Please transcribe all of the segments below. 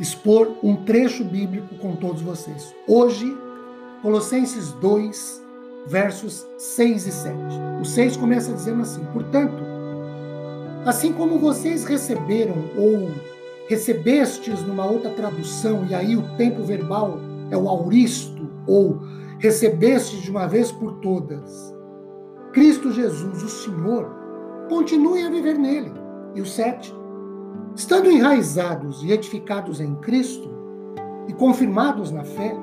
expor um trecho bíblico com todos vocês. Hoje, Colossenses 2, versos 6 e 7. O 6 começa dizendo assim: Portanto, assim como vocês receberam ou recebestes numa outra tradução, e aí o tempo verbal é o auristo, ou recebestes de uma vez por todas, Cristo Jesus, o Senhor, continue a viver nele. E o 7, Estando enraizados e edificados em Cristo e confirmados na fé,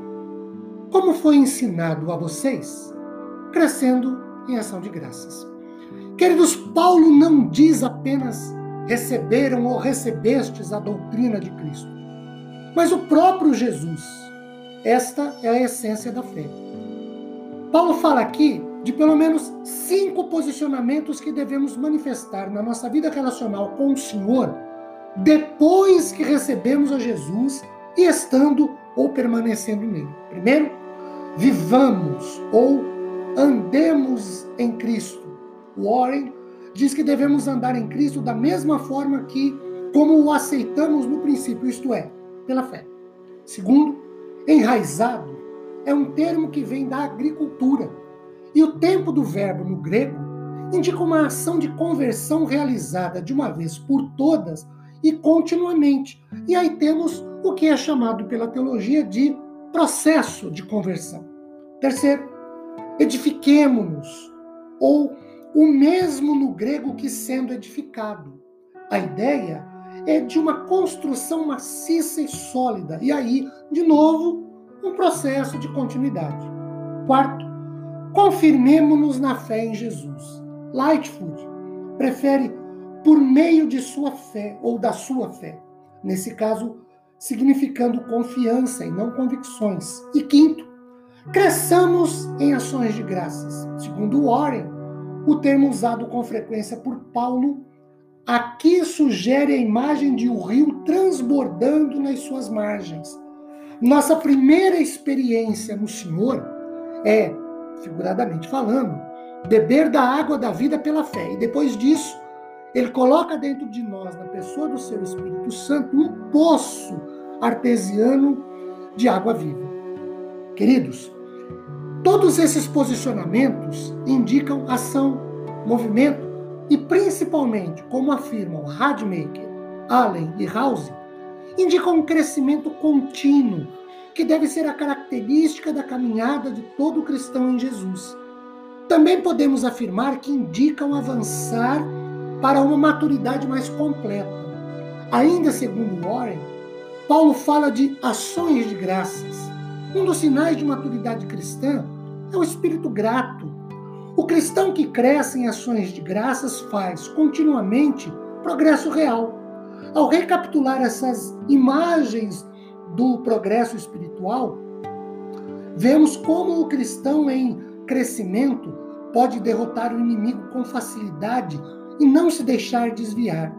como foi ensinado a vocês, crescendo em ação de graças. Queridos, Paulo não diz apenas receberam ou recebestes a doutrina de Cristo, mas o próprio Jesus. Esta é a essência da fé. Paulo fala aqui de pelo menos cinco posicionamentos que devemos manifestar na nossa vida relacional com o Senhor depois que recebemos a Jesus e estando ou permanecendo nele. Primeiro, vivamos ou andemos em Cristo. Warren diz que devemos andar em Cristo da mesma forma que como o aceitamos no princípio, isto é, pela fé. Segundo, enraizado é um termo que vem da agricultura. E o tempo do verbo no grego indica uma ação de conversão realizada de uma vez por todas e continuamente. E aí temos o que é chamado pela teologia de processo de conversão. Terceiro, edifiquemo-nos, ou o mesmo no grego que sendo edificado. A ideia é de uma construção maciça e sólida. E aí, de novo, um processo de continuidade. Quarto, confirmemo-nos na fé em Jesus. Lightfoot prefere por meio de sua fé ou da sua fé. Nesse caso, significando confiança e não convicções. E quinto, cresçamos em ações de graças. Segundo Warren, o termo usado com frequência por Paulo aqui sugere a imagem de um rio transbordando nas suas margens. Nossa primeira experiência no Senhor é, figuradamente falando, beber da água da vida pela fé. E depois disso, ele coloca dentro de nós, na pessoa do seu Espírito Santo, um poço artesiano de água viva. Queridos, todos esses posicionamentos indicam ação, movimento e, principalmente, como afirmam Radmacher, Allen e House, indicam um crescimento contínuo que deve ser a característica da caminhada de todo cristão em Jesus. Também podemos afirmar que indicam avançar para uma maturidade mais completa. Ainda segundo Warren, Paulo fala de ações de graças. Um dos sinais de maturidade cristã é o espírito grato. O cristão que cresce em ações de graças faz continuamente progresso real. Ao recapitular essas imagens do progresso espiritual, vemos como o cristão em crescimento pode derrotar o inimigo com facilidade e não se deixar desviar.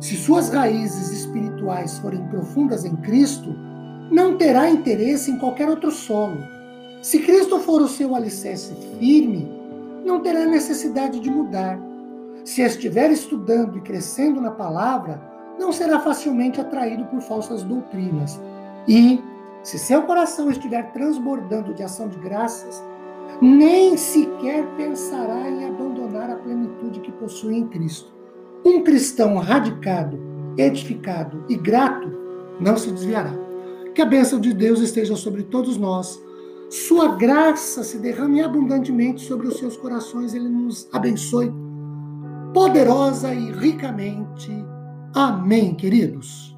Se suas raízes espirituais forem profundas em Cristo, não terá interesse em qualquer outro solo. Se Cristo for o seu alicerce firme, não terá necessidade de mudar. Se estiver estudando e crescendo na palavra, não será facilmente atraído por falsas doutrinas. E, se seu coração estiver transbordando de ação de graças, nem sequer pensará em abandonar a plenitude que possui em Cristo. Um cristão radicado, edificado e grato não se desviará. Que a bênção de Deus esteja sobre todos nós. Sua graça se derrame abundantemente sobre os seus corações. Ele nos abençoe poderosa e ricamente. Amém, queridos.